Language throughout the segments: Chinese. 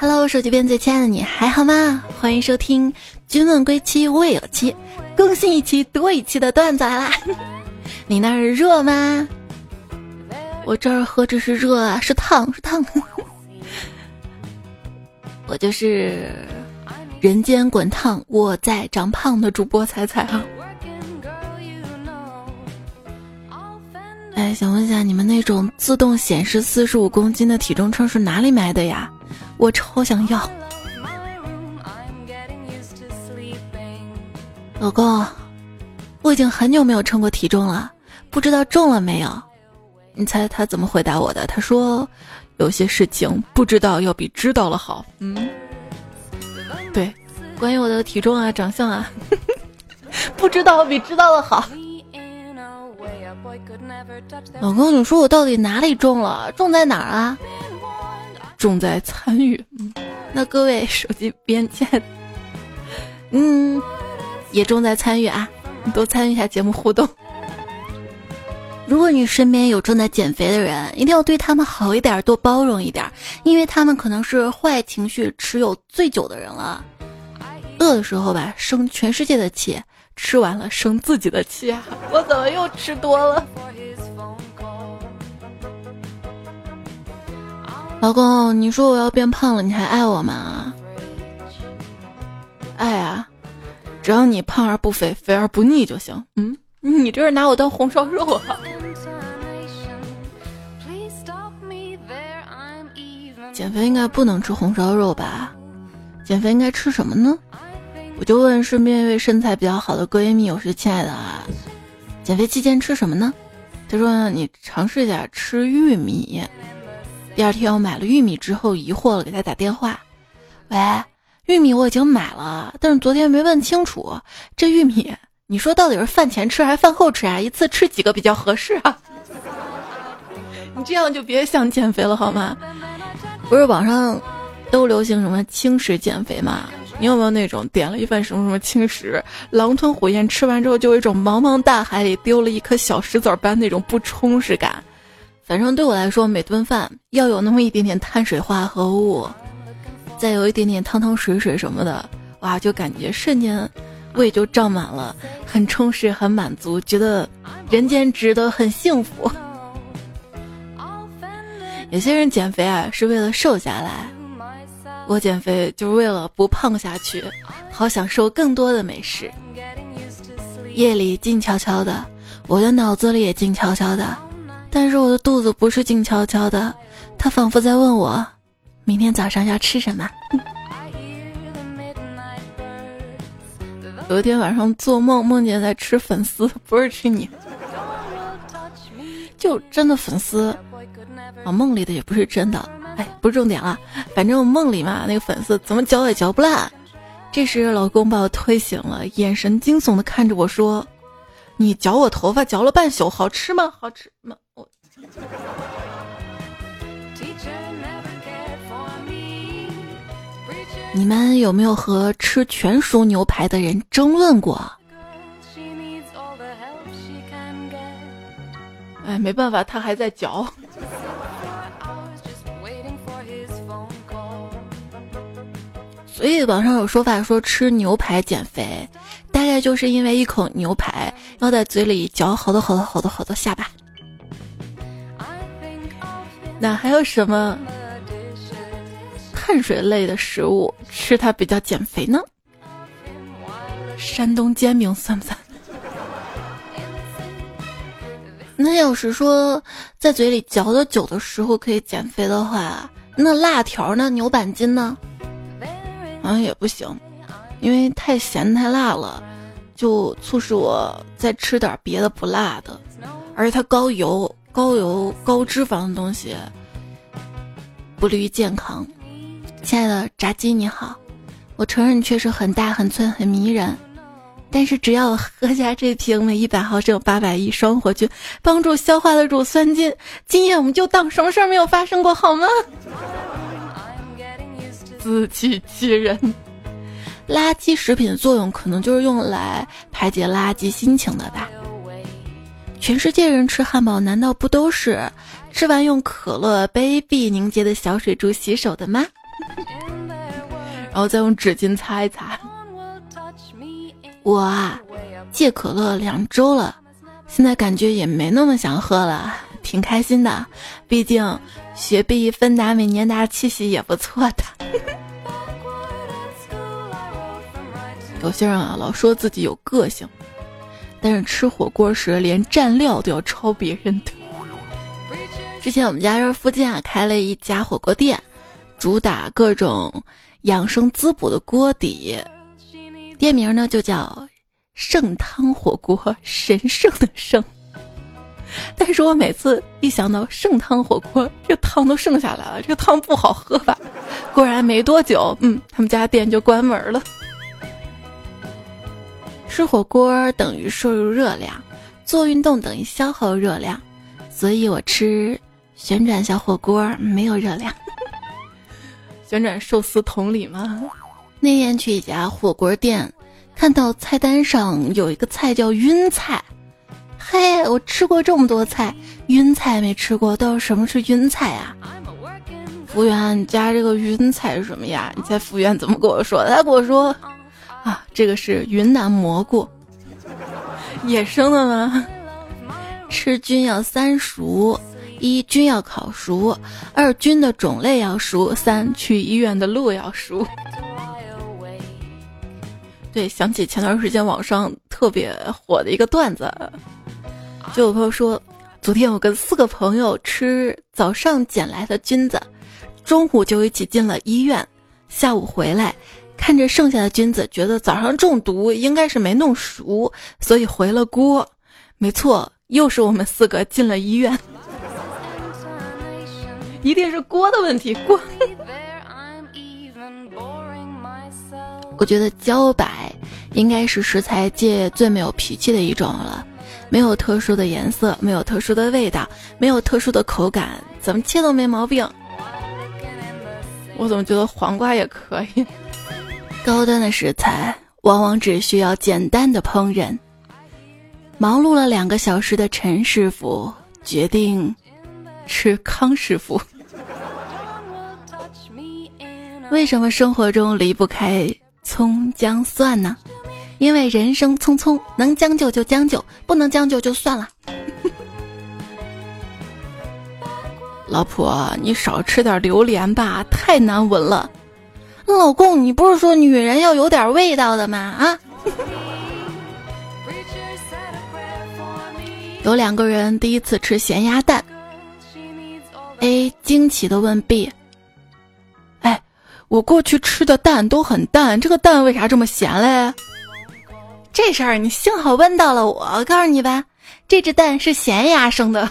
Hello，手机边最亲爱的你还好吗？欢迎收听《君问归期未有期》，更新一期多一期的段子来啦！你那儿热吗？我这儿何止是热啊，是烫，是烫。我就是人间滚烫，我在长胖的主播彩彩啊。哎，想问一下，你们那种自动显示四十五公斤的体重秤是哪里买的呀？我超想要。老公，我已经很久没有称过体重了，不知道重了没有？你猜他怎么回答我的？他说：“有些事情不知道要比知道了好。”嗯，对，关于我的体重啊、长相啊，不知道比知道的好。老公，你说我到底哪里重了？重在哪儿啊？重在参与。那各位手机边见，嗯，也重在参与啊！多参与一下节目互动。如果你身边有正在减肥的人，一定要对他们好一点，多包容一点，因为他们可能是坏情绪持有最久的人了。饿的时候吧，生全世界的气。吃完了生自己的气，我怎么又吃多了？老公，你说我要变胖了，你还爱我吗？爱啊，只要你胖而不肥，肥而不腻就行。嗯，你这是拿我当红烧肉啊？减肥应该不能吃红烧肉吧？减肥应该吃什么呢？我就问身边一位身材比较好的闺蜜，我说：“亲爱的啊，减肥期间吃什么呢？”她说：“你尝试一下吃玉米。”第二天我买了玉米之后，疑惑了，给他打电话：“喂，玉米我已经买了，但是昨天没问清楚，这玉米你说到底是饭前吃还是饭后吃啊？一次吃几个比较合适啊？你这样就别想减肥了好吗？不是网上都流行什么轻食减肥吗？”你有没有那种点了一份什么什么轻食，狼吞虎咽吃完之后，就有一种茫茫大海里丢了一颗小石子儿般那种不充实感？反正对我来说，每顿饭要有那么一点点碳水化合物，再有一点点汤汤水水什么的，哇，就感觉瞬间胃就胀满了，很充实，很满足，觉得人间值得，很幸福。有些人减肥啊，是为了瘦下来。我减肥就是为了不胖下去，好享受更多的美食。夜里静悄悄的，我的脑子里也静悄悄的，但是我的肚子不是静悄悄的，它仿佛在问我，明天早上要吃什么。有一天晚上做梦，梦见在吃粉丝，不是吃你，就真的粉丝，啊，梦里的也不是真的。哎，不是重点了，反正我梦里嘛，那个粉丝怎么嚼也嚼不烂。这时老公把我推醒了，眼神惊悚的看着我说：“你嚼我头发嚼了半宿，好吃吗？好吃吗？”我。你们有没有和吃全熟牛排的人争论过？哎，没办法，他还在嚼。所以网上有说法说吃牛排减肥，大概就是因为一口牛排要在嘴里嚼好多好多好多好多下巴。那还有什么碳水类的食物吃它比较减肥呢？山东煎饼算不算？那要是说在嘴里嚼的久的时候可以减肥的话，那辣条呢？牛板筋呢？好像也不行，因为太咸太辣了，就促使我再吃点别的不辣的，而且它高油、高油、高脂肪的东西不利于健康。亲爱的炸鸡你好，我承认你确实很大、很脆、很迷人，但是只要我喝下这瓶每一百毫升八百亿双活菌帮助消化的乳酸菌，今夜我们就当什么事儿没有发生过，好吗？自欺欺人，垃圾食品的作用可能就是用来排解垃圾心情的吧。全世界人吃汉堡，难道不都是吃完用可乐杯壁凝结的小水珠洗手的吗？然后再用纸巾擦一擦。我啊，戒可乐两周了，现在感觉也没那么想喝了，挺开心的。毕竟雪碧、芬达、美年达气息也不错的。有些人啊，老说自己有个性，但是吃火锅时连蘸料都要抄别人的。之前我们家这附近啊，开了一家火锅店，主打各种养生滋补的锅底，店名呢就叫圣汤火锅，神圣的圣。但是我每次一想到圣汤火锅，这汤都剩下来了，这个汤不好喝吧？果然没多久，嗯，他们家店就关门了。吃火锅等于摄入热量，做运动等于消耗热量，所以我吃旋转小火锅没有热量。旋转寿司同理吗？那天去一家火锅店，看到菜单上有一个菜叫晕菜，嘿，我吃过这么多菜，晕菜没吃过，到底什么是晕菜啊？服务员，你加这个晕菜是什么呀？你猜服务员怎么跟我说？他跟我说。啊，这个是云南蘑菇，野生的吗？吃菌要三熟：一菌要烤熟，二菌的种类要熟，三去医院的路要熟。对，想起前段时间网上特别火的一个段子，就有朋友说，昨天我跟四个朋友吃早上捡来的菌子，中午就一起进了医院，下午回来。看着剩下的菌子，觉得早上中毒应该是没弄熟，所以回了锅。没错，又是我们四个进了医院，一定是锅的问题。锅。我觉得茭白应该是食材界最没有脾气的一种了，没有特殊的颜色，没有特殊的味道，没有特殊的口感，怎么切都没毛病。我怎么觉得黄瓜也可以？高端的食材往往只需要简单的烹饪。忙碌了两个小时的陈师傅决定吃康师傅。为什么生活中离不开葱姜蒜呢？因为人生匆匆，能将就就将就，不能将就就算了。老婆，你少吃点榴莲吧，太难闻了。老公，你不是说女人要有点味道的吗？啊！有两个人第一次吃咸鸭蛋，A 惊奇的问 B：“ 哎，我过去吃的蛋都很淡，这个蛋为啥这么咸嘞？”这事儿你幸好问到了我，告诉你吧，这只蛋是咸鸭生的。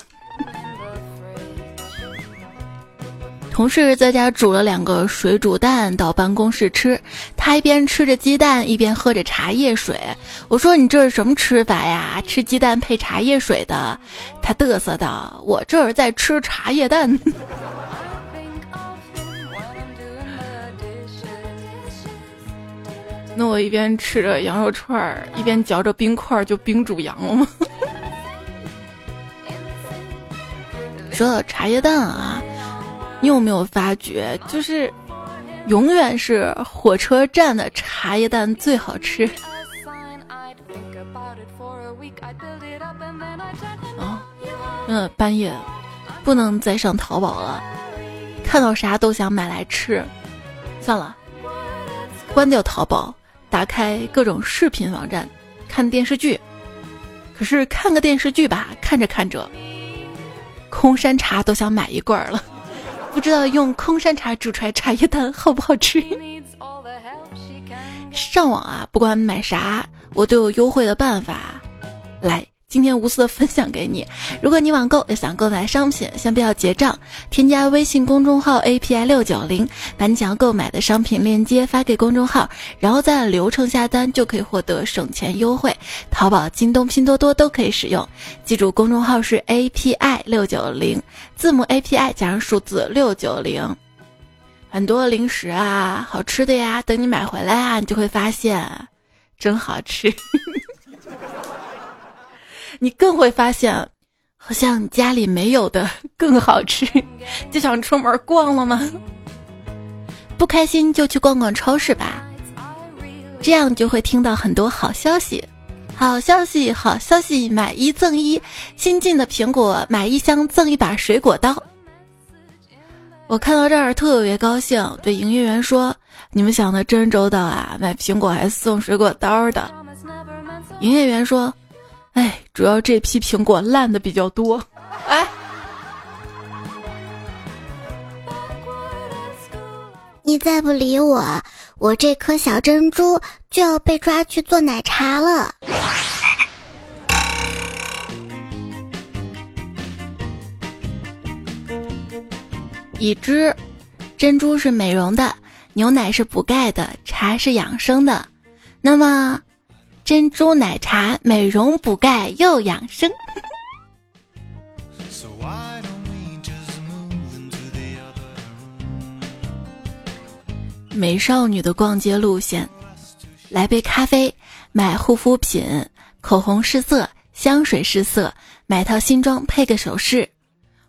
同事在家煮了两个水煮蛋到办公室吃，他一边吃着鸡蛋一边喝着茶叶水。我说：“你这是什么吃法呀？吃鸡蛋配茶叶水的？”他嘚瑟道：“我这儿在吃茶叶蛋。”那我一边吃着羊肉串儿一边嚼着冰块，就冰煮羊了吗？说到茶叶蛋啊。你有没有发觉，就是永远是火车站的茶叶蛋最好吃？啊，嗯，半夜不能再上淘宝了，看到啥都想买来吃。算了，关掉淘宝，打开各种视频网站看电视剧。可是看个电视剧吧，看着看着，空山茶都想买一罐了。不知道用空山茶煮出来茶叶蛋好不好吃？上网啊，不管买啥，我都有优惠的办法。来。今天无私的分享给你。如果你网购又想购买商品，先不要结账，添加微信公众号 API 六九零，把你想要购买的商品链接发给公众号，然后再按流程下单，就可以获得省钱优惠。淘宝、京东、拼多多都可以使用。记住，公众号是 API 六九零，字母 API 加上数字六九零。很多零食啊，好吃的呀，等你买回来啊，你就会发现，真好吃。你更会发现，好像家里没有的 更好吃，就想出门逛了吗？不开心就去逛逛超市吧，这样就会听到很多好消息。好消息，好消息，买一赠一，新进的苹果买一箱赠一把水果刀。我看到这儿特别高兴，对营业员说：“你们想的真周到啊，买苹果还送水果刀的。”营业员说：“哎，主要这批苹果烂的比较多。”哎。你再不理我，我这颗小珍珠就要被抓去做奶茶了。已知，珍珠是美容的，牛奶是补钙的，茶是养生的。那么，珍珠奶茶美容补钙又养生。美少女的逛街路线：来杯咖啡，买护肤品，口红试色，香水试色，买套新装配个首饰。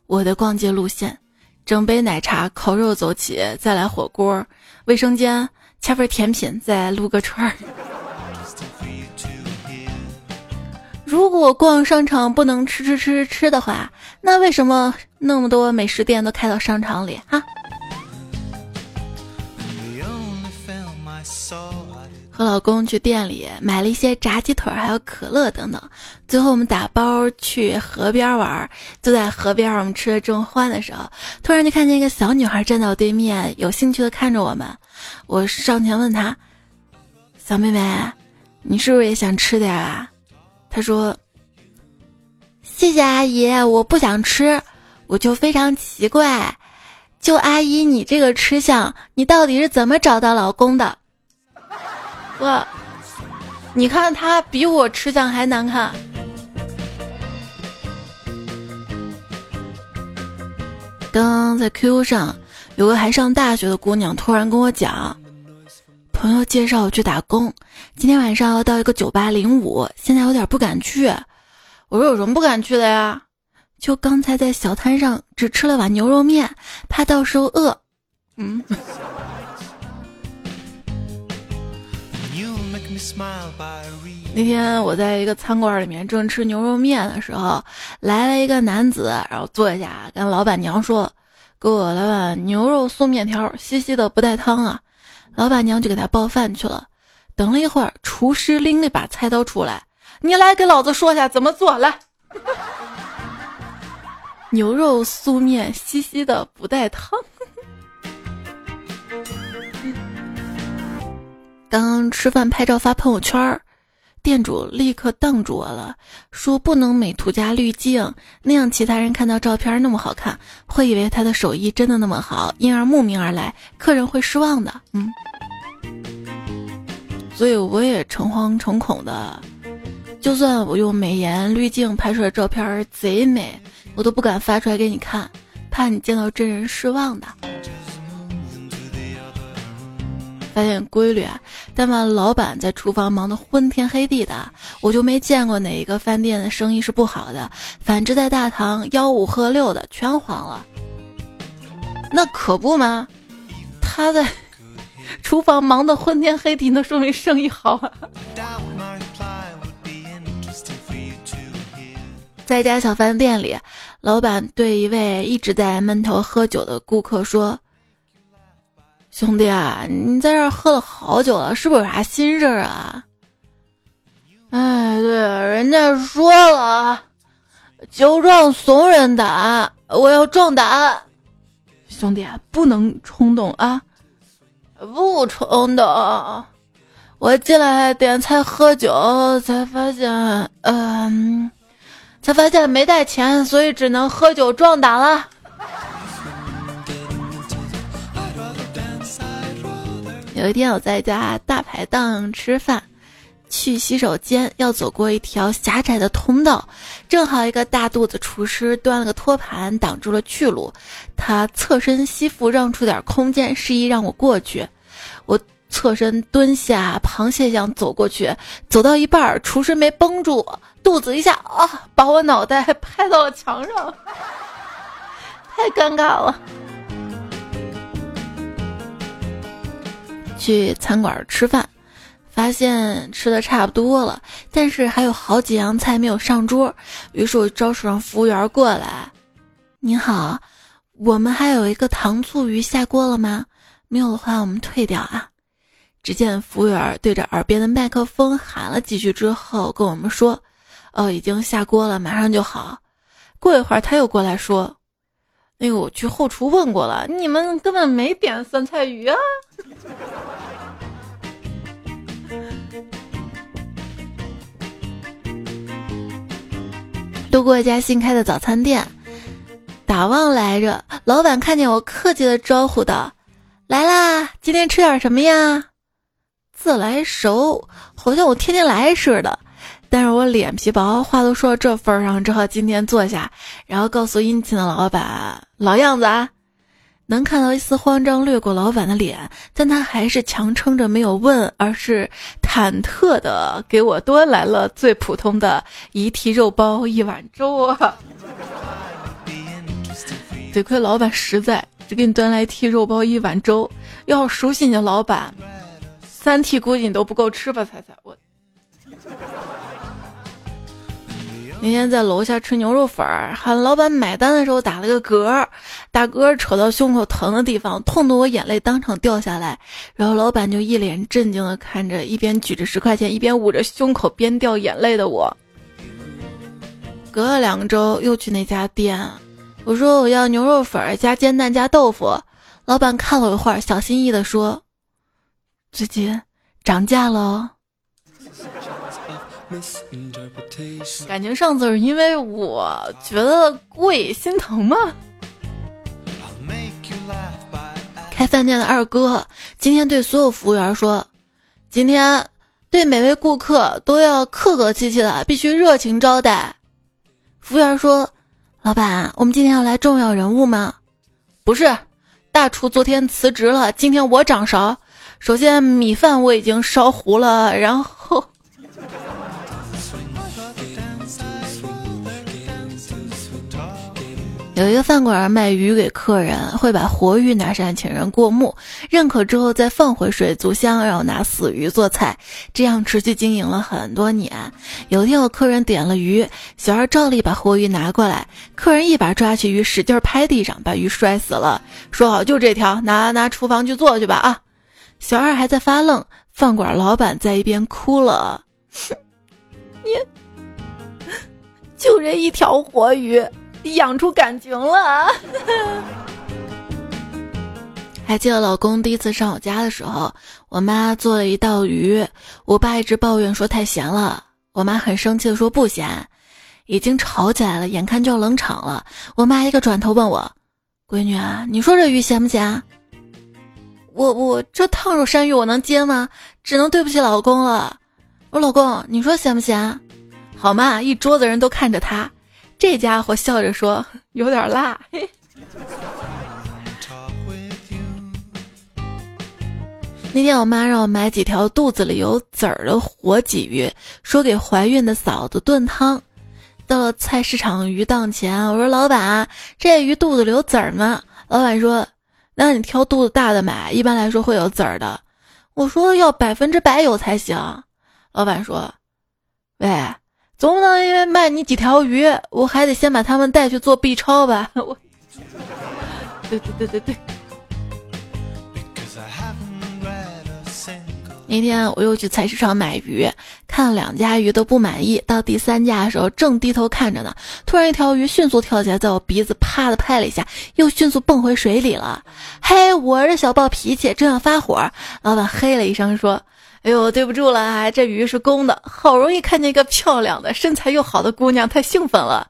我的逛街路线：整杯奶茶，烤肉走起，再来火锅，卫生间掐份甜品，再撸个串儿。如果逛商场不能吃吃吃吃的话，那为什么那么多美食店都开到商场里哈？和老公去店里买了一些炸鸡腿，还有可乐等等。最后我们打包去河边玩，就在河边，我们吃的正欢的时候，突然就看见一个小女孩站在我对面，有兴趣的看着我们。我上前问她：“小妹妹，你是不是也想吃点啊？”他说：“谢谢阿姨，我不想吃。”我就非常奇怪，就阿姨你这个吃相，你到底是怎么找到老公的？哇，你看他比我吃相还难看。刚刚在 QQ 上有个还上大学的姑娘突然跟我讲，朋友介绍我去打工，今天晚上要到一个酒吧领舞，现在有点不敢去。我说有什么不敢去的呀？就刚才在小摊上只吃了碗牛肉面，怕到时候饿。嗯。那天我在一个餐馆里面正吃牛肉面的时候，来了一个男子，然后坐下跟老板娘说：“给我来碗牛肉素面条，稀稀的不带汤啊。”老板娘就给他报饭去了。等了一会儿，厨师拎了一把菜刀出来：“你来给老子说下怎么做来。”牛肉素面，稀稀的不带汤。刚 刚吃饭拍照发朋友圈儿，店主立刻瞪住我了，说不能美图加滤镜，那样其他人看到照片那么好看，会以为他的手艺真的那么好，因而慕名而来，客人会失望的。嗯，所以我也诚惶诚恐的，就算我用美颜滤镜拍出来照片贼美，我都不敢发出来给你看，怕你见到真人失望的。发现规律啊，但凡老板在厨房忙得昏天黑地的，我就没见过哪一个饭店的生意是不好的。反之，在大堂吆五喝六的全黄了。那可不吗？他在 厨房忙得昏天黑地，那说明生意好啊。在一家小饭店里，老板对一位一直在闷头喝酒的顾客说。兄弟啊，你在这喝了好久了，是不是有啥心事啊？哎，对，人家说了，酒壮怂人胆，我要壮胆。兄弟，不能冲动啊！不冲动，我进来点菜喝酒，才发现，嗯，才发现没带钱，所以只能喝酒壮胆了。有一天我在家大排档吃饭，去洗手间要走过一条狭窄的通道，正好一个大肚子厨师端了个托盘挡住了去路，他侧身吸附让出点空间，示意让我过去。我侧身蹲下，螃蟹一样走过去，走到一半，厨师没绷住，肚子一下啊，把我脑袋拍到了墙上，太尴尬了。去餐馆吃饭，发现吃的差不多了，但是还有好几样菜没有上桌，于是我招手让服务员过来。您好，我们还有一个糖醋鱼下锅了吗？没有的话，我们退掉啊。只见服务员对着耳边的麦克风喊了几句之后，跟我们说：“哦，已经下锅了，马上就好。”过一会儿他又过来说：“那个我去后厨问过了，你们根本没点酸菜鱼啊。”路过一家新开的早餐店，打望来着，老板看见我，客气的招呼道：“来啦，今天吃点什么呀？”自来熟，好像我天天来似的。但是我脸皮薄，话都说到这份上，只好今天坐下，然后告诉殷勤的老板：“老样子啊。”能看到一丝慌张掠过老板的脸，但他还是强撑着没有问，而是忐忑的给我端来了最普通的一屉肉包一碗粥啊！得亏老板实在，只给你端来一屉肉包一碗粥。要熟悉你的老板。三屉估计你都不够吃吧，彩彩。我那天在楼下吃牛肉粉儿，喊老板买单的时候打了个嗝，打嗝扯到胸口疼的地方，痛得我眼泪当场掉下来。然后老板就一脸震惊的看着，一边举着十块钱，一边捂着胸口边掉眼泪的我。隔了两周又去那家店，我说我要牛肉粉加煎蛋加豆腐，老板看了一会儿，小心翼翼的说。最近涨价了，感情上次是因为我觉得贵心疼吗？开饭店的二哥今天对所有服务员说：“今天对每位顾客都要客客气气的，必须热情招待。”服务员说：“老板，我们今天要来重要人物吗？”“不是，大厨昨天辞职了，今天我掌勺。”首先，米饭我已经烧糊了，然后有一个饭馆卖鱼给客人，会把活鱼拿上请人过目，认可之后再放回水族箱，然后拿死鱼做菜，这样持续经营了很多年。有一天，有客人点了鱼，小二照例把活鱼拿过来，客人一把抓起鱼，使劲拍地上，把鱼摔死了。说好就这条，拿拿厨房去做去吧啊！小二还在发愣，饭馆老板在一边哭了。你就这一条活鱼，养出感情了。还记得老公第一次上我家的时候，我妈做了一道鱼，我爸一直抱怨说太咸了，我妈很生气的说不咸，已经吵起来了，眼看就要冷场了。我妈一个转头问我：“闺女啊，你说这鱼咸不咸？”我我这烫肉山芋我能接吗？只能对不起老公了。我老公，你说咸不咸？好嘛，一桌子人都看着他，这家伙笑着说有点辣。那天我妈让我买几条肚子里有籽儿的活鲫鱼，说给怀孕的嫂子炖汤。到了菜市场鱼档前，我说老板，这鱼肚子里有籽儿吗？老板说。那你挑肚子大的买，一般来说会有籽儿的。我说要百分之百有才行。老板说：“喂，总不能因为卖你几条鱼，我还得先把他们带去做 B 超吧？” 我，对对对对对。那天我又去菜市场买鱼，看了两家鱼都不满意。到第三家的时候，正低头看着呢，突然一条鱼迅速跳起来，在我鼻子啪的拍了一下，又迅速蹦回水里了。嘿，我这小暴脾气正要发火，老板嘿了一声说：“哎呦，对不住了啊，这鱼是公的。好容易看见一个漂亮的、身材又好的姑娘，太兴奋了。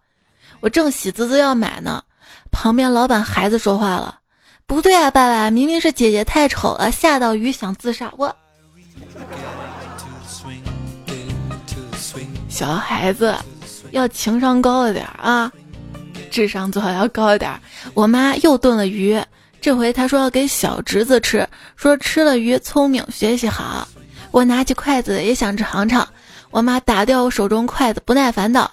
我正喜滋滋要买呢，旁边老板孩子说话了：不对啊，爸爸，明明是姐姐太丑了，吓到鱼想自杀。我。”小孩子要情商高一点啊，智商最好要高一点。我妈又炖了鱼，这回她说要给小侄子吃，说吃了鱼聪明，学习好。我拿起筷子也想尝尝，我妈打掉我手中筷子，不耐烦道：“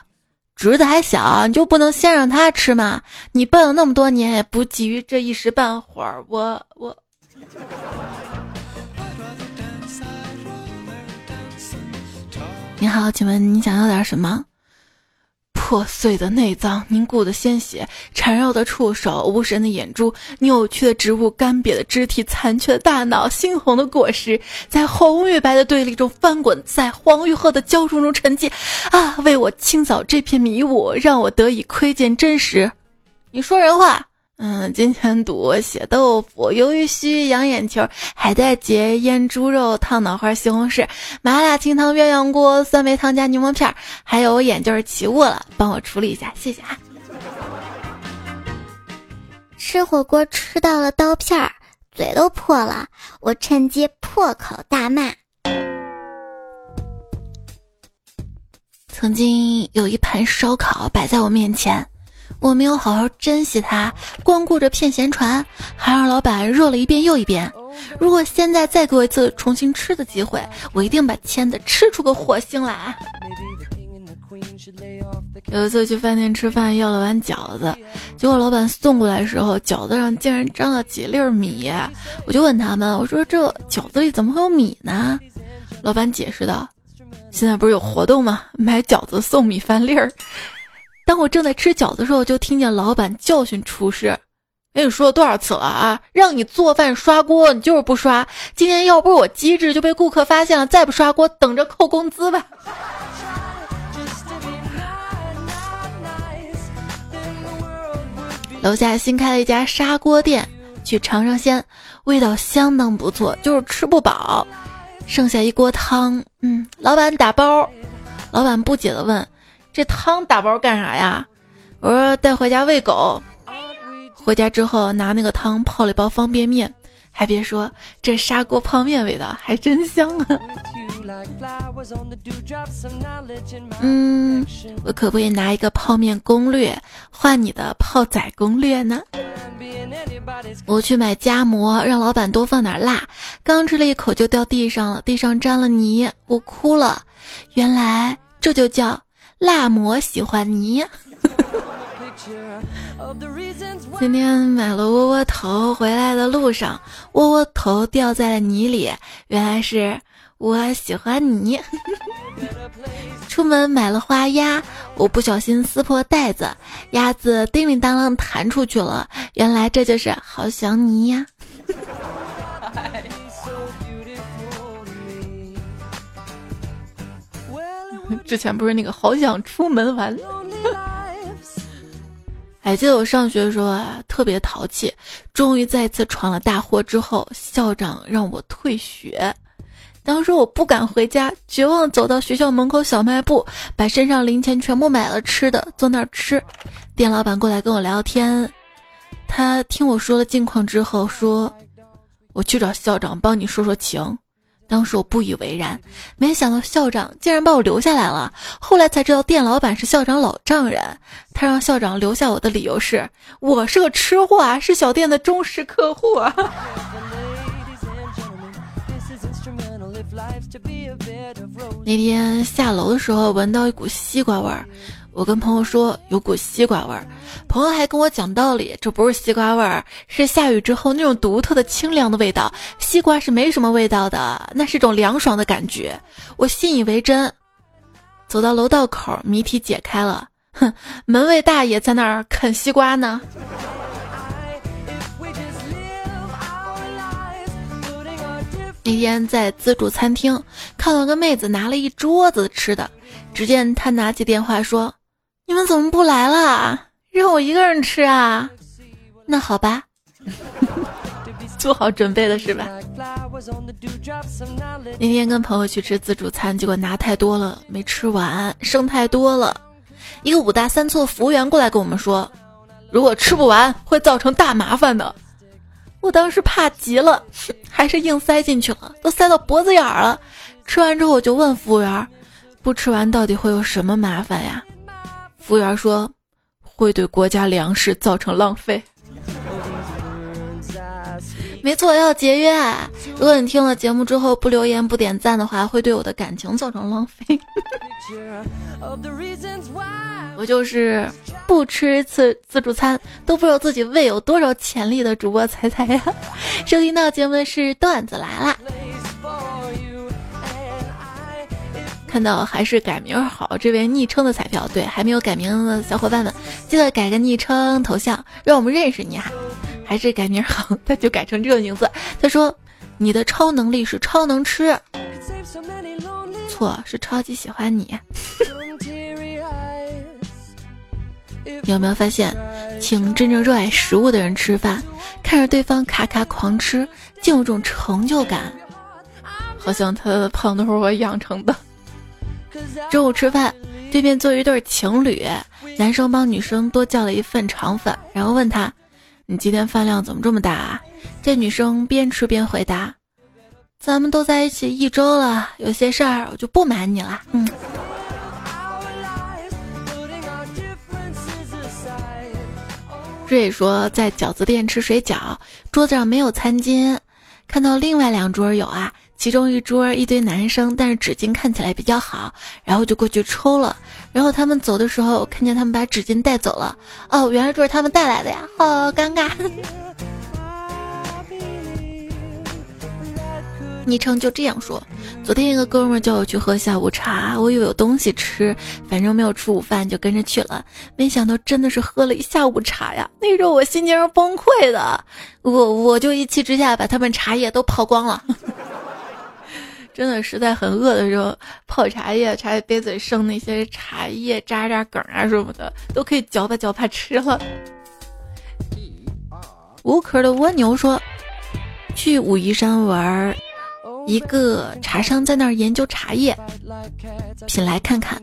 侄子还小，你就不能先让他吃吗？你笨了那么多年，也不急于这一时半会儿。”我我。你好，请问你想要点什么？破碎的内脏，凝固的鲜血，缠绕的触手，无神的眼珠，扭曲的植物，干瘪的肢体，残缺的大脑，猩红的果实，在红与白的对立中翻滚，在黄与褐的交融中沉寂。啊，为我清扫这片迷雾，让我得以窥见真实。你说人话。嗯，金钱肚、血豆腐、鱿鱼须、羊眼球、海带结、腌猪肉、烫脑花、西红柿、麻辣清汤、鸳鸯锅、酸梅汤加柠檬片，还有我眼就是起雾了，帮我处理一下，谢谢啊！吃火锅吃到了刀片儿，嘴都破了，我趁机破口大骂。曾经有一盘烧烤摆在我面前。我没有好好珍惜它，光顾着骗闲传，还让老板热了一遍又一遍。如果现在再给我一次重新吃的机会，我一定把签子吃出个火星来。有一次去饭店吃饭，要了碗饺子，结果老板送过来的时候，饺子上竟然沾了几粒米。我就问他们，我说这饺子里怎么会有米呢？老板解释道：“现在不是有活动吗？买饺子送米饭粒儿。”当我正在吃饺子的时候，就听见老板教训厨师：“跟你说了多少次了啊？让你做饭刷锅，你就是不刷。今天要不是我机智，就被顾客发现了，再不刷锅，等着扣工资吧。”楼下新开了一家砂锅店，去尝尝鲜，味道相当不错，就是吃不饱，剩下一锅汤。嗯，老板打包。老板不解的问。这汤打包干啥呀？我说带回家喂狗。回家之后拿那个汤泡了一包方便面，还别说，这砂锅泡面味道还真香啊！嗯，我可不可以拿一个泡面攻略换你的泡仔攻略呢？我去买夹馍，让老板多放点辣，刚吃了一口就掉地上了，地上沾了泥，我哭了。原来这就叫。辣馍喜欢你。今天买了窝窝头，回来的路上窝窝头掉在了泥里，原来是我喜欢你。出门买了花鸭，我不小心撕破袋子，鸭子叮铃当啷弹出去了，原来这就是好想你呀。之前不是那个好想出门玩，还记得我上学的时候啊，特别淘气，终于再次闯了大祸之后，校长让我退学。当时我不敢回家，绝望走到学校门口小卖部，把身上零钱全部买了吃的，坐那儿吃。店老板过来跟我聊天，他听我说了近况之后说：“我去找校长帮你说说情。”当时我不以为然，没想到校长竟然把我留下来了。后来才知道店老板是校长老丈人，他让校长留下我的理由是我是个吃货啊，是小店的忠实客户啊。那天下楼的时候闻到一股西瓜味儿。我跟朋友说有股西瓜味儿，朋友还跟我讲道理，这不是西瓜味儿，是下雨之后那种独特的清凉的味道。西瓜是没什么味道的，那是种凉爽的感觉。我信以为真，走到楼道口，谜题解开了。哼，门卫大爷在那儿啃西瓜呢。那天在自助餐厅看到个妹子拿了一桌子吃的，只见她拿起电话说。你们怎么不来了？让我一个人吃啊？那好吧，做好准备了是吧？那天跟朋友去吃自助餐，结果拿太多了，没吃完，剩太多了。一个五大三粗的服务员过来跟我们说，如果吃不完会造成大麻烦的。我当时怕极了，还是硬塞进去了，都塞到脖子眼儿了。吃完之后我就问服务员，不吃完到底会有什么麻烦呀？服务员说：“会对国家粮食造成浪费。”没错，要节约。如果你听了节目之后不留言、不点赞的话，会对我的感情造成浪费。我就是不吃自自助餐都不知道自己胃有多少潜力的主播彩彩呀。收听到节目的是段子来了。看到还是改名好，这位昵称的彩票，对，还没有改名的小伙伴们，记得改个昵称头像，让我们认识你哈。还是改名好，他就改成这个名字。他说：“你的超能力是超能吃。”错，是超级喜欢你。有没有发现，请真正热爱食物的人吃饭，看着对方咔咔狂吃，竟有种成就感，好像他的胖都是我养成的。中午吃饭，对面坐一对情侣，男生帮女生多叫了一份肠粉，然后问他：“你今天饭量怎么这么大啊？”这女生边吃边回答：“咱们都在一起一周了，有些事儿我就不瞒你了。”嗯。瑞说在饺子店吃水饺，桌子上没有餐巾，看到另外两桌有啊，其中一桌一堆男生，但是纸巾看起来比较好，然后就过去抽了，然后他们走的时候看见他们把纸巾带走了，哦，原来这是他们带来的呀，好尴尬。昵称就这样说。昨天一个哥们叫我去喝下午茶，我以为有东西吃，反正没有吃午饭就跟着去了。没想到真的是喝了一下午茶呀！那时候我心情是崩溃的，我我就一气之下把他们茶叶都泡光了。真的实在很饿的时候，泡茶叶，茶叶杯子里剩那些茶叶渣渣梗啊什么的，都可以嚼吧嚼吧吃了。无壳的蜗牛说：“去武夷山玩。”一个茶商在那儿研究茶叶，品来看看。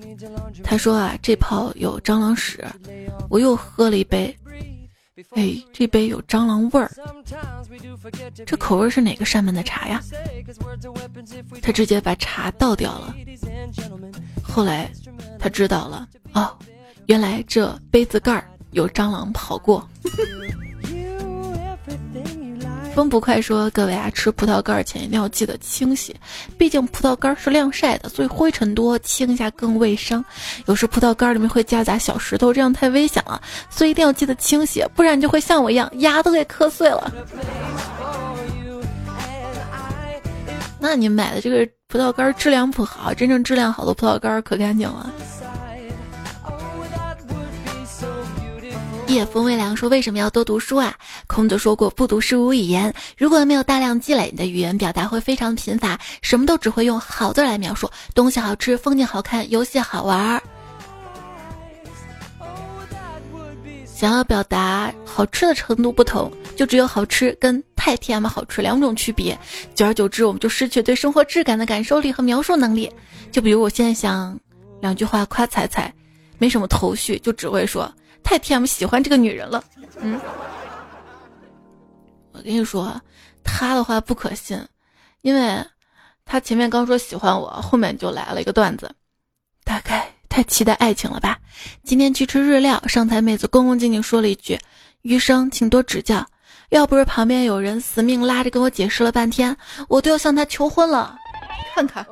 他说啊，这泡有蟑螂屎。我又喝了一杯，哎，这杯有蟑螂味儿。这口味是哪个山门的茶呀？他直接把茶倒掉了。后来他知道了，哦，原来这杯子盖儿有蟑螂跑过。风不快说：“各位啊，吃葡萄干前一定要记得清洗，毕竟葡萄干是晾晒的，所以灰尘多，清一下更卫生。有时葡萄干里面会夹杂小石头，这样太危险了，所以一定要记得清洗，不然就会像我一样牙都给磕碎了。那你买的这个葡萄干质量不好，真正质量好的葡萄干可干净了。”夜风微凉说：“为什么要多读书啊？”孔子说过：“不读书无以言。”如果没有大量积累，你的语言表达会非常贫乏，什么都只会用好字来描述。东西好吃，风景好看，游戏好玩。想要表达好吃的程度不同，就只有好吃跟太甜嘛好吃两种区别。久而久之，我们就失去对生活质感的感受力和描述能力。就比如我现在想两句话夸彩彩，没什么头绪，就只会说。太 T.M 喜欢这个女人了，嗯，我跟你说，他的话不可信，因为他前面刚说喜欢我，后面就来了一个段子，大概太期待爱情了吧。今天去吃日料，上台妹子恭恭敬敬说了一句：“余生请多指教。”要不是旁边有人死命拉着跟我解释了半天，我都要向他求婚了。看看。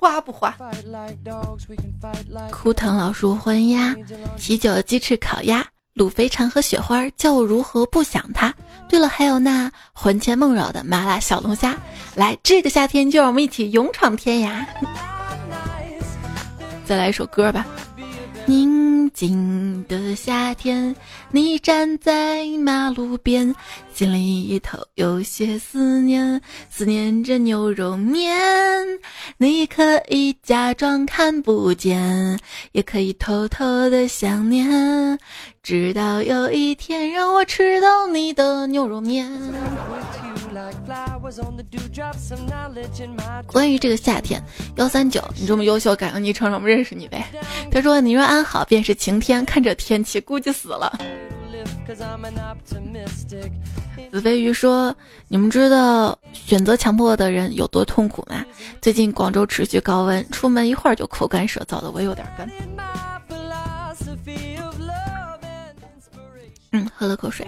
花不花？枯藤老树昏鸦，啤酒、鸡翅、烤鸭、卤肥肠和雪花，叫我如何不想他？对了，还有那魂牵梦绕的麻辣小龙虾。来，这个夏天就让我们一起勇闯天涯。再来一首歌吧。宁静的夏天，你站在马路边，心里头有些思念，思念着牛肉面。你可以假装看不见，也可以偷偷的想念，直到有一天让我吃到你的牛肉面。关于这个夏天，幺三九，你这么优秀，改个昵称让我们认识你呗。他说：“你若安好，便是晴天。看这天气，估计死了。”子飞鱼说：“你们知道选择强迫的人有多痛苦吗？最近广州持续高温，出门一会儿就口干舌燥的，我有点干。”嗯，喝了口水。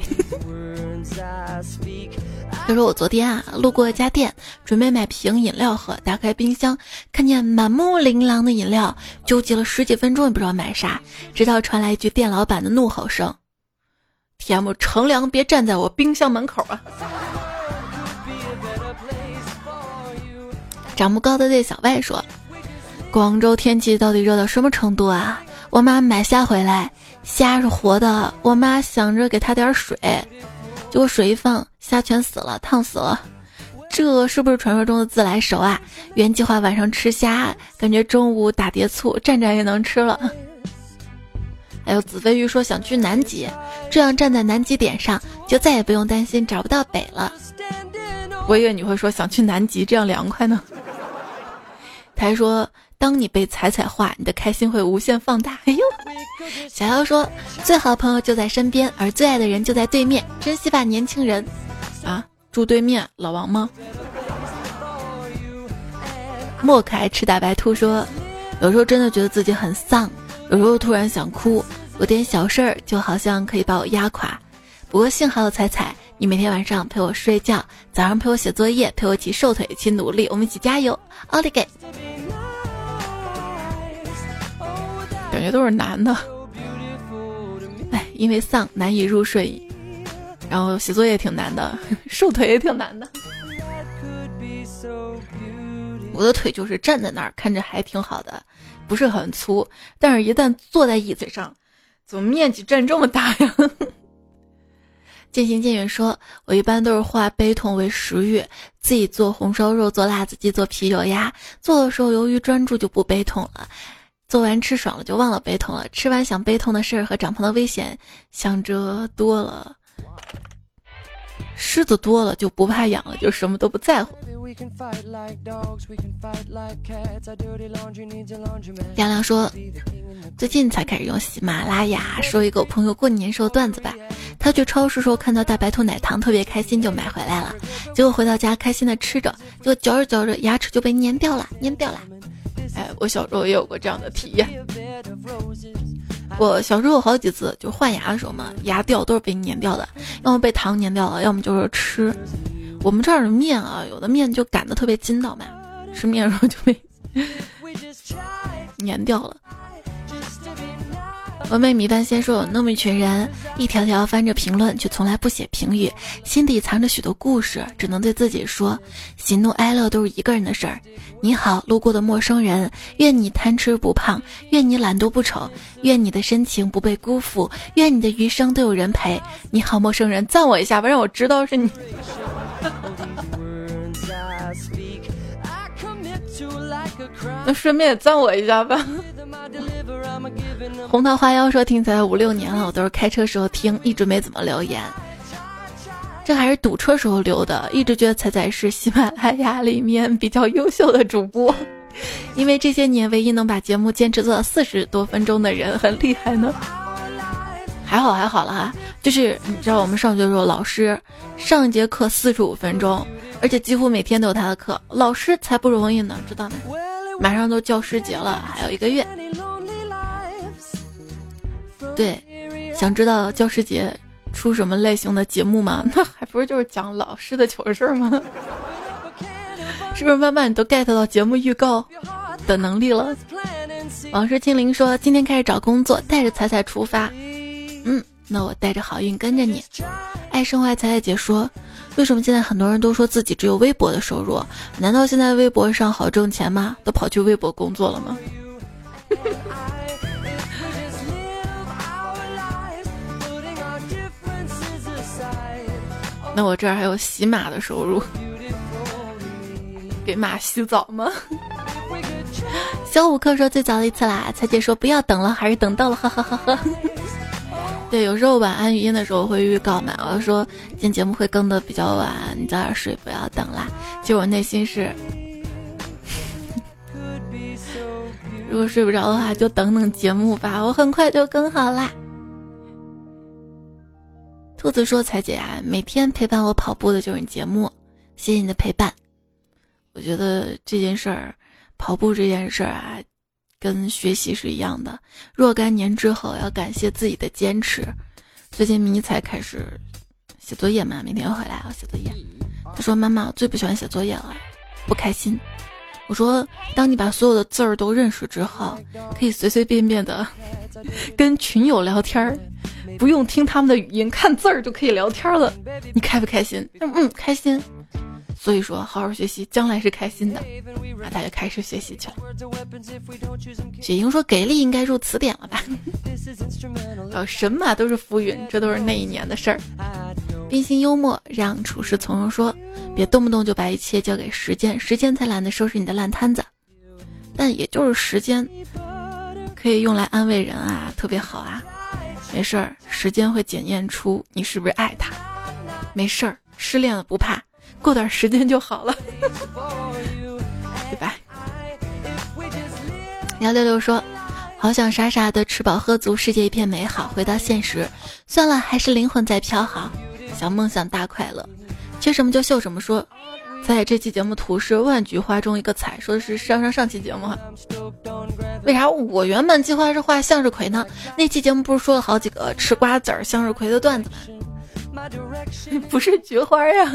他说：“我昨天啊，路过一家店，准备买瓶饮料喝，打开冰箱，看见满目琳琅的饮料，纠结了十几分钟也不知道买啥，直到传来一句店老板的怒吼声：‘T.M. 乘凉别站在我冰箱门口啊！’长不高的对小外说。”广州天气到底热到什么程度啊？我妈买虾回来，虾是活的，我妈想着给它点水，结果水一放，虾全死了，烫死了。这是不是传说中的自来熟啊？原计划晚上吃虾，感觉中午打碟醋蘸蘸也能吃了。还有子飞鱼说想去南极，这样站在南极点上，就再也不用担心找不到北了。我以为你会说想去南极，这样凉快呢。他还说，当你被踩踩化，你的开心会无限放大。哎呦，小妖说，最好的朋友就在身边，而最爱的人就在对面，珍惜吧，年轻人。啊，住对面，老王吗？莫可爱吃大白兔说，有时候真的觉得自己很丧，有时候突然想哭，有点小事儿就好像可以把我压垮。不过幸好有彩彩。你每天晚上陪我睡觉，早上陪我写作业，陪我一起瘦腿，一起努力，我们一起加油，奥利给！感觉都是男的，哎，因为丧难以入睡，然后写作业挺难的，瘦腿也挺难的。我的腿就是站在那儿看着还挺好的，不是很粗，但是一旦坐在椅子上，怎么面积占这么大呀？渐行渐远说：“我一般都是化悲痛为食欲，自己做红烧肉、做辣子鸡、做啤酒鸭。做的时候由于专注就不悲痛了，做完吃爽了就忘了悲痛了。吃完想悲痛的事儿和长胖的危险，想着多了。”狮子多了就不怕痒了，就什么都不在乎。亮亮说：“最近才开始用喜马拉雅，说一个我朋友过年时候段子吧。他去超市时候看到大白兔奶糖，特别开心，就买回来了。结果回到家开心的吃着，结果嚼着嚼着牙齿就被粘掉了，粘掉了。哎，我小时候也有过这样的体验。”我小时候好几次就换牙的时候嘛，牙掉都是被粘掉的，要么被糖粘掉了，要么就是吃。我们这儿的面啊，有的面就擀的特别筋道嘛，吃面的时候就被 粘掉了。完美米饭先说有那么一群人，一条条翻着评论，却从来不写评语，心底藏着许多故事，只能对自己说：喜怒哀乐都是一个人的事儿。你好，路过的陌生人，愿你贪吃不胖，愿你懒惰不丑，愿你的深情不被辜负，愿你的余生都有人陪。你好，陌生人，赞我一下吧，让我知道是你。那顺便也赞我一下吧。红桃花妖说听起来五六年了，我都是开车时候听，一直没怎么留言。这还是堵车时候留的，一直觉得彩彩是喜马拉雅里面比较优秀的主播，因为这些年唯一能把节目坚持做到四十多分钟的人很厉害呢。还好还好了哈，就是你知道我们上学的时候，老师上一节课四十五分钟，而且几乎每天都有他的课，老师才不容易呢，知道吗？马上都教师节了，还有一个月。对，想知道教师节出什么类型的节目吗？那还不是就是讲老师的糗事吗？是不是慢慢你都 get 到节目预告的能力了？往事清零说今天开始找工作，带着彩彩出发。嗯，那我带着好运跟着你。爱生活爱彩彩姐说，为什么现在很多人都说自己只有微薄的收入？难道现在微博上好挣钱吗？都跑去微博工作了吗？那我这儿还有洗马的收入，给马洗澡吗？小五克说最早的一次啦，彩姐说不要等了，还是等到了，哈哈哈哈。对，有时候晚安语音的时候会预告嘛，我说今天节目会更的比较晚，你早点睡，不要等啦。其实我内心是，如果睡不着的话，就等等节目吧，我很快就更好啦。兔子说：“彩姐啊，每天陪伴我跑步的就是你节目，谢谢你的陪伴。我觉得这件事儿，跑步这件事儿啊，跟学习是一样的。若干年之后，要感谢自己的坚持。最近迷彩开始写作业嘛，明天回来要写作业。他说：妈妈，我最不喜欢写作业了，不开心。我说：当你把所有的字儿都认识之后，可以随随便便的 跟群友聊天儿。”不用听他们的语音，看字儿就可以聊天了。你开不开心？嗯嗯，开心。所以说，好好学习，将来是开心的。啊，大家开始学习去了。雪莹说：“给力，应该入词典了吧？”哦，神马都是浮云，这都是那一年的事儿。冰心幽默让处事从容说：“别动不动就把一切交给时间，时间才懒得收拾你的烂摊子。”但也就是时间，可以用来安慰人啊，特别好啊。没事儿，时间会检验出你是不是爱他。没事儿，失恋了不怕。过段时间就好了，对吧？幺六六说：“好想傻傻的吃饱喝足，世界一片美好。回到现实，算了，还是灵魂在飘好。想梦想大快乐，缺什么就秀什么。说，在这期节目图是万菊花中一个彩，说的是上上上期节目哈。为啥我原本计划是画向日葵呢？那期节目不是说了好几个吃瓜子儿向日葵的段子吗？” 不是菊花呀！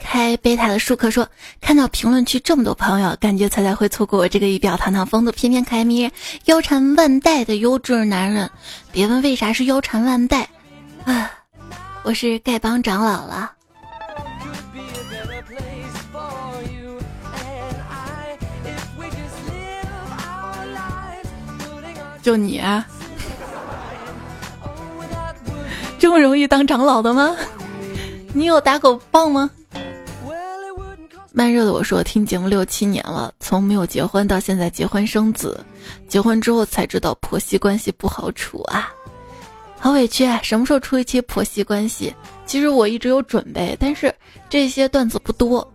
开贝塔的舒克说：“看到评论区这么多朋友，感觉彩彩会错过我这个仪表堂堂、风度翩翩、可爱迷人、腰缠万代的优质男人。别问为啥是腰缠万代，啊，我是丐帮长老了。就你。”啊。这么容易当长老的吗？你有打狗棒吗？慢热的我说，听节目六七年了，从没有结婚到现在结婚生子，结婚之后才知道婆媳关系不好处啊，好委屈啊！什么时候出一期婆媳关系？其实我一直有准备，但是这些段子不多，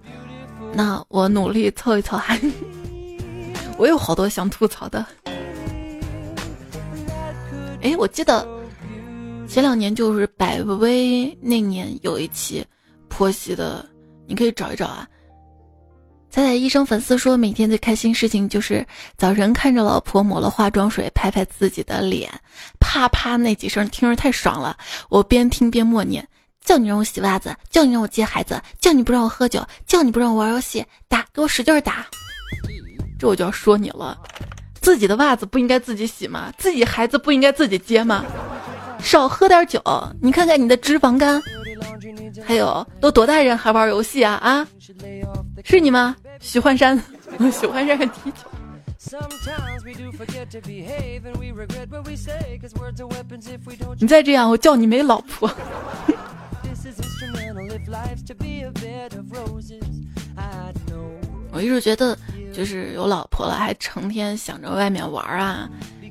那我努力凑一凑哈。我有好多想吐槽的。哎，我记得。前两年就是百威那年有一期婆媳的，你可以找一找啊。彩彩医生粉丝说，每天最开心事情就是早晨看着老婆抹了化妆水，拍拍自己的脸，啪啪那几声听着太爽了。我边听边默念：叫你让我洗袜子，叫你让我接孩子，叫你不让我喝酒，叫你不让我玩游戏，打给我使劲打。这我就要说你了，自己的袜子不应该自己洗吗？自己孩子不应该自己接吗？少喝点酒，你看看你的脂肪肝。还有，都多大人还玩游戏啊啊？是你吗？许幻山，许幻山还踢球。你再这样，我叫你没老婆。我一直觉得，就是有老婆了，还成天想着外面玩啊，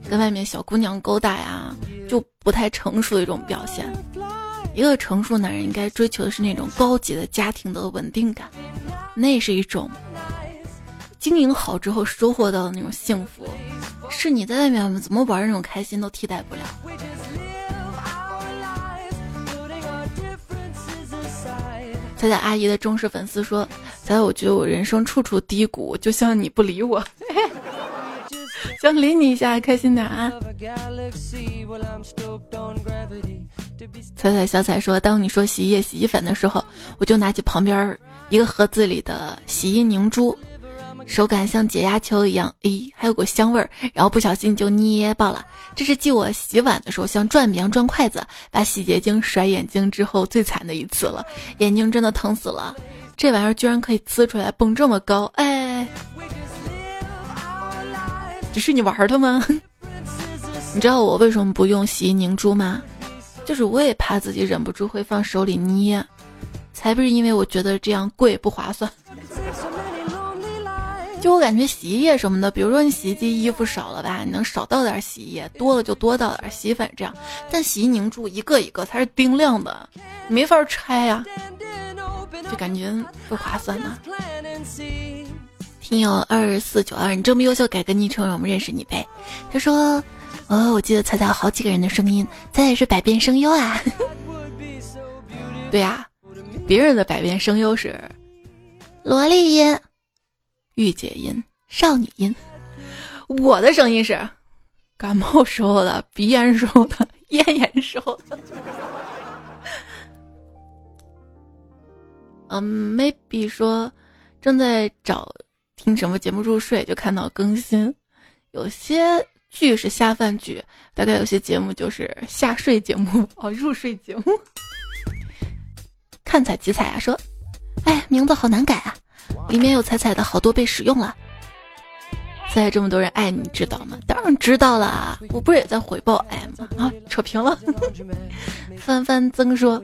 跟外面小姑娘勾搭呀。就不太成熟的一种表现。一个成熟男人应该追求的是那种高级的家庭的稳定感，那是一种经营好之后收获到的那种幸福，是你在外面怎么玩那种开心都替代不了。彩彩阿姨的忠实粉丝说：“彩，我觉得我人生处处低谷，就像你不理我。”想理你一下，开心点啊！彩彩小彩说：“当你说洗衣液、洗衣粉的时候，我就拿起旁边一个盒子里的洗衣凝珠，手感像解压球一样，诶，还有股香味儿，然后不小心就捏爆了。这是继我洗碗的时候像转饼转筷子，把洗洁精甩眼睛之后最惨的一次了，眼睛真的疼死了。这玩意儿居然可以呲出来，蹦这么高，哎！”只是你玩的吗？你知道我为什么不用洗衣凝珠吗？就是我也怕自己忍不住会放手里捏，才不是因为我觉得这样贵不划算。就我感觉洗衣液什么的，比如说你洗衣机衣服少了吧，你能少倒点洗衣液，多了就多倒点洗衣粉这样。但洗衣凝珠一个一个它是冰亮的，没法拆呀，就感觉不划算呢。听友二四九二，你这么优秀，改个昵称让我们认识你呗。他说：“哦，我记得猜到有好几个人的声音，彩彩是百变声优啊。”对呀，别人的百变声优是萝莉音、御姐音、少女音，我的声音是感冒时候的、鼻炎时候的、咽炎时候的。嗯，maybe 说正在找。听什么节目入睡就看到更新，有些剧是下饭剧，大概有些节目就是下睡节目哦，入睡节目。看彩集彩啊，说，哎，名字好难改啊，里面有彩彩的好多被使用了。在这么多人爱你，知道吗？当然知道了，我不是也在回报爱吗？啊，扯平了。翻翻曾说，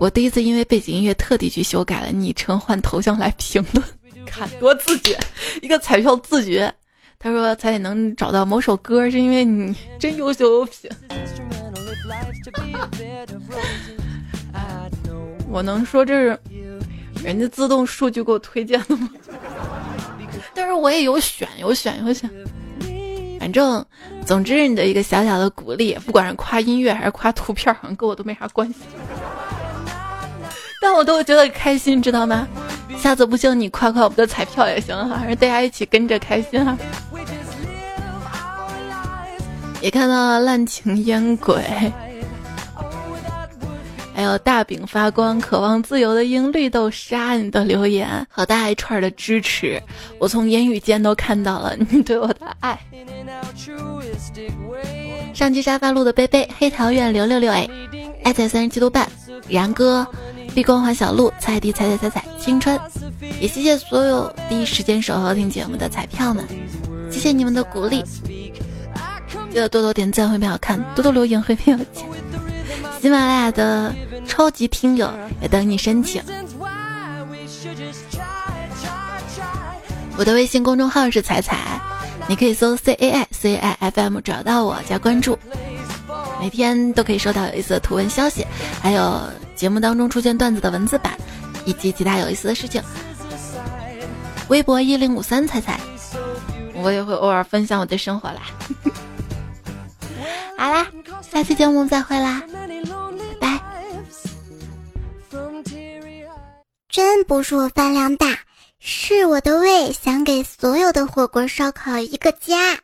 我第一次因为背景音乐特地去修改了昵称换头像来评论，看多自觉，一个彩票自觉。他说彩彩能找到某首歌是因为你真优秀有品。我能说这是人家自动数据给我推荐的吗？但是我也有选，有选，有选。反正，总之你的一个小小的鼓励，不管是夸音乐还是夸图片，好像跟我都没啥关系。但我都觉得开心，知道吗？下次不行你夸夸我们的彩票也行哈，让大家一起跟着开心哈。也看到了滥情烟鬼。还有大饼发光，渴望自由的鹰绿豆沙，你的留言好大一串的支持，我从言语间都看到了你对我的爱。上期沙发路的贝贝，黑桃院刘六六哎，爱在三十七度半，然哥，碧光华小鹿，彩地彩彩彩彩，青春，也谢谢所有第一时间守候听节目的彩票们，谢谢你们的鼓励，记得多多点赞会变好看，多多留言会变有钱。喜马拉雅的超级听友也等你申请。我的微信公众号是彩彩，你可以搜 C A I C I F M 找到我加关注，每天都可以收到有意思的图文消息，还有节目当中出现段子的文字版，以及其他有意思的事情。微博一零五三彩彩，我也会偶尔分享我的生活啦。好啦，下期节目再会啦。拜拜真不是我饭量大，是我的胃想给所有的火锅烧烤一个家。